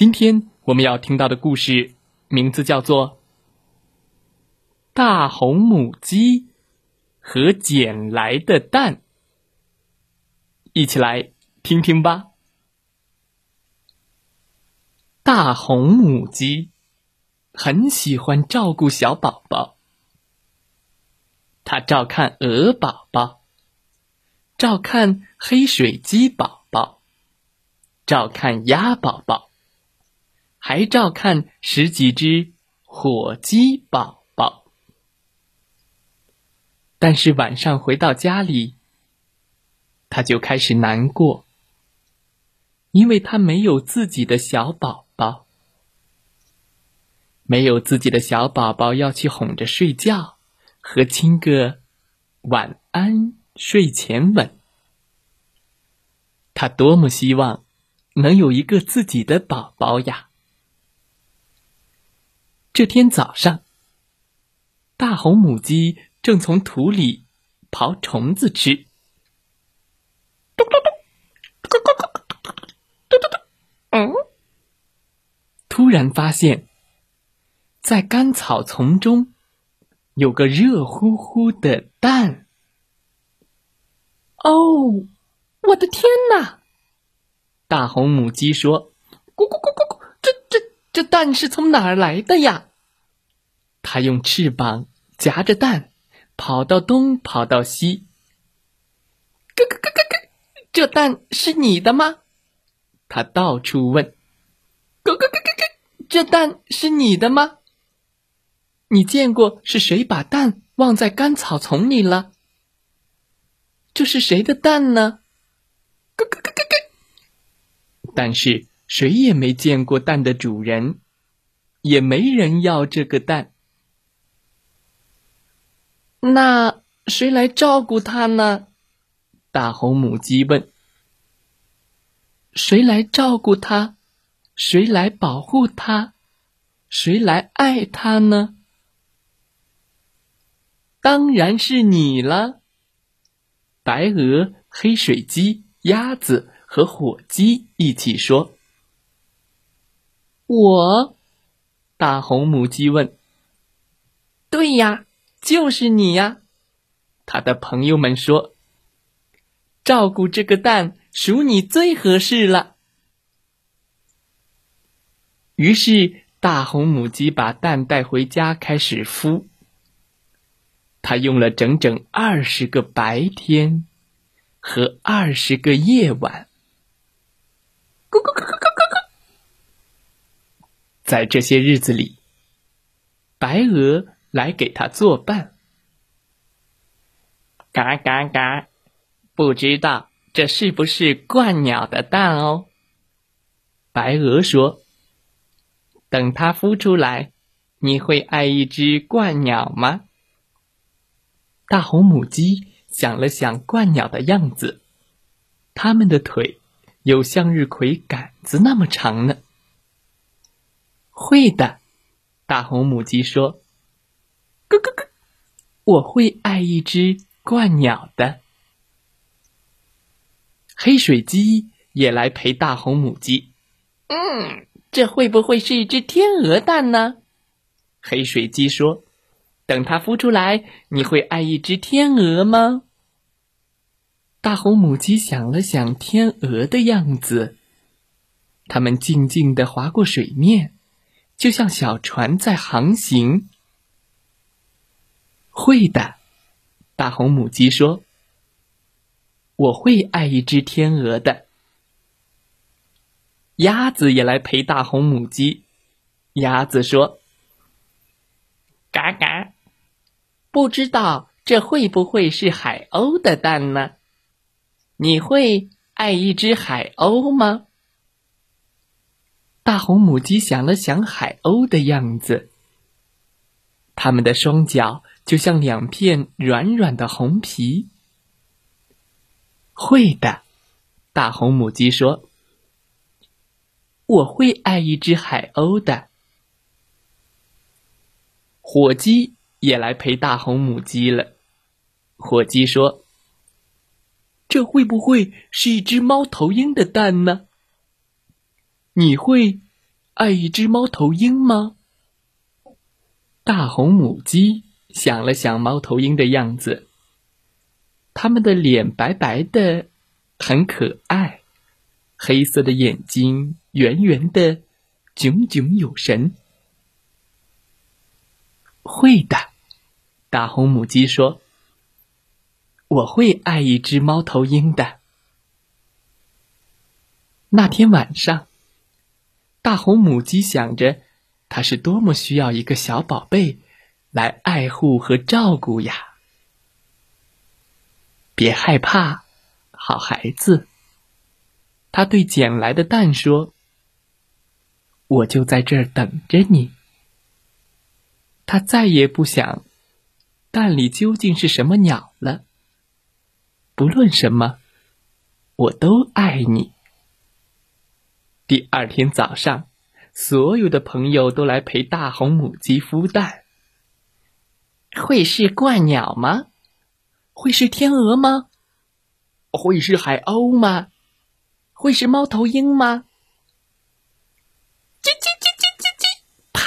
今天我们要听到的故事名字叫做《大红母鸡和捡来的蛋》，一起来听听吧。大红母鸡很喜欢照顾小宝宝，它照看鹅宝宝，照看黑水鸡宝宝，照看鸭宝宝，还照看十几只火鸡宝宝。但是晚上回到家里，他就开始难过，因为他没有自己的小宝。宝没有自己的小宝宝要去哄着睡觉，和亲个晚安睡前吻。他多么希望能有一个自己的宝宝呀！这天早上，大红母鸡正从土里刨虫子吃。咚咚咚，咕咕咕，嘟嘟嘟，嗯。突然发现，在干草丛中有个热乎乎的蛋。哦，我的天哪！大红母鸡说：“咕咕咕，这蛋是从哪儿来的呀？”它用翅膀夹着蛋，跑到东，跑到西。咯咯咯咯咯，这蛋是你的吗？它到处问。咯咯咯咯咯。这蛋是你的吗？你见过是谁把蛋忘在干草丛里了？这是谁的蛋呢？咯咯咯咯咯。但是谁也没见过蛋的主人，也没人要这个蛋。那谁来照顾它呢？大红母鸡问。谁来照顾它？谁来保护它？谁来爱它呢？当然是你了。白鹅、黑水鸡、鸭子和火鸡一起说：“我。”大红母鸡问：“对呀，就是你呀。”他的朋友们说：“照顾这个蛋，属你最合适了。”于是，大红母鸡把蛋带回家，开始孵。它用了整整二十个白天和二十个夜晚。咕咕咕咕咕咕咕。在这些日子里，白鹅来给它作伴。嘎嘎嘎！不知道这是不是鹳鸟的蛋哦？白鹅说。等它孵出来，你会爱一只鹳鸟吗？大红母鸡想了想鹳鸟的样子，它们的腿有向日葵杆子那么长呢。会的，大红母鸡说：“咯咯咯，我会爱一只鹳鸟的。”黑水鸡也来陪大红母鸡。嗯。这会不会是一只天鹅蛋呢？黑水鸡说：“等它孵出来，你会爱一只天鹅吗？”大红母鸡想了想天鹅的样子，它们静静的划过水面，就像小船在航行。会的，大红母鸡说：“我会爱一只天鹅的。”鸭子也来陪大红母鸡。鸭子说：“嘎嘎，不知道这会不会是海鸥的蛋呢？你会爱一只海鸥吗？”大红母鸡想了想海鸥的样子，它们的双脚就像两片软软的红皮。会的，大红母鸡说：“我会爱一只海鸥的。”火鸡也来陪大红母鸡了。火鸡说：“这会不会是一只猫头鹰的蛋呢？你会爱一只猫头鹰吗？”大红母鸡想了想猫头鹰的样子。它们的脸白白的，很可爱，黑色的眼睛圆圆的，炯炯有神。会的，大红母鸡说：“我会爱一只猫头鹰的。”那天晚上，大红母鸡想着，它是多么需要一个小宝贝来爱护和照顾呀。别害怕，好孩子。他对捡来的蛋说：“我就在这儿等着你。”他再也不想蛋里究竟是什么鸟了。不论什么，我都爱你。第二天早上，所有的朋友都来陪大红母鸡孵蛋。会是鹳鸟吗？会是天鹅吗？会是海鸥吗？会是猫头鹰吗？叽叽叽叽叽叽！啪！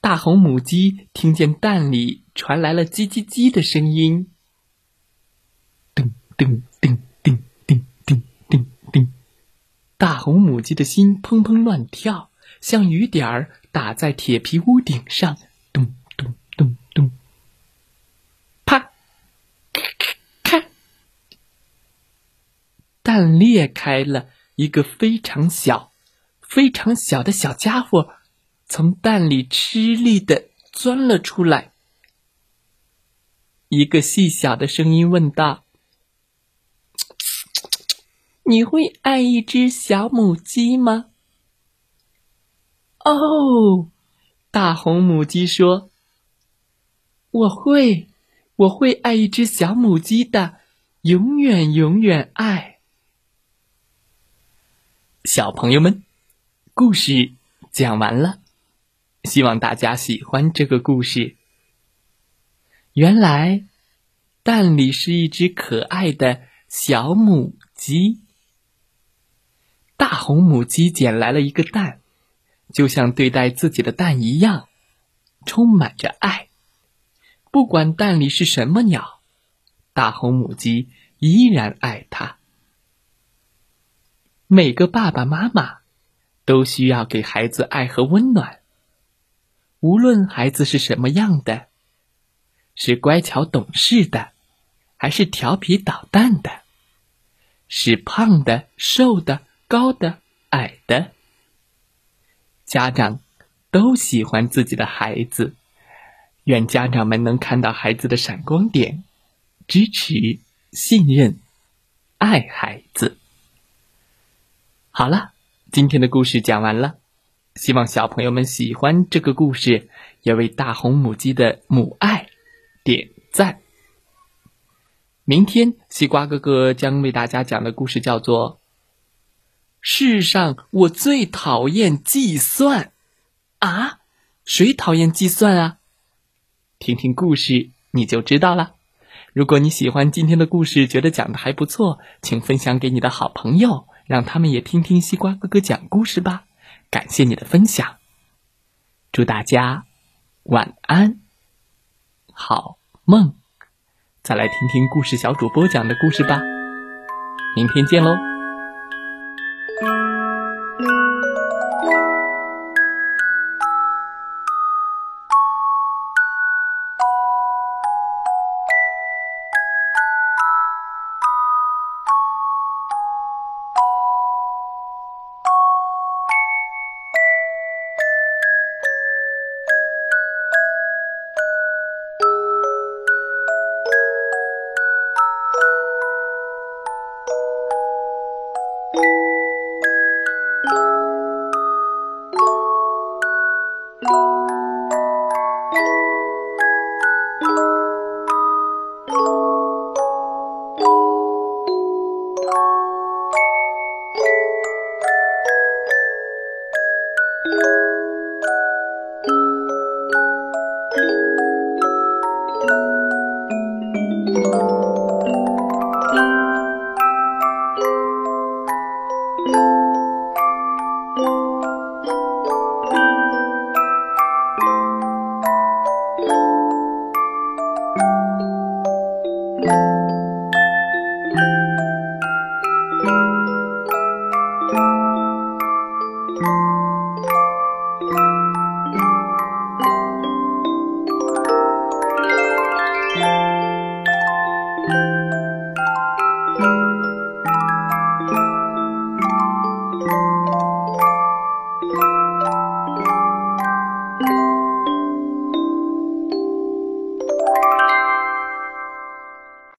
大红母鸡听见蛋里传来了叽叽叽的声音。噔噔大红母鸡的心砰砰乱跳，像雨点儿打在铁皮屋顶上。咚咚咚咚，啪，咔蛋裂开了，一个非常小、非常小的小家伙从蛋里吃力的钻了出来。一个细小的声音问道：“你会爱一只小母鸡吗？”哦，大红母鸡说：“我会，我会爱一只小母鸡的，永远永远爱。”小朋友们，故事讲完了，希望大家喜欢这个故事。原来，蛋里是一只可爱的小母鸡。大红母鸡捡来了一个蛋，就像对待自己的蛋一样，充满着爱。不管蛋里是什么鸟，大红母鸡依然爱它。每个爸爸妈妈都需要给孩子爱和温暖。无论孩子是什么样的，是乖巧懂事的，还是调皮捣蛋的，是胖的、瘦的、高的、矮的，家长都喜欢自己的孩子。愿家长们能看到孩子的闪光点，支持、信任、爱孩子。好了，今天的故事讲完了，希望小朋友们喜欢这个故事，也为大红母鸡的母爱点赞。明天西瓜哥哥将为大家讲的故事叫做《世上我最讨厌计算》啊？谁讨厌计算啊？听听故事你就知道了。如果你喜欢今天的故事，觉得讲的还不错，请分享给你的好朋友。让他们也听听西瓜哥哥讲故事吧，感谢你的分享，祝大家晚安，好梦。再来听听故事小主播讲的故事吧，明天见喽。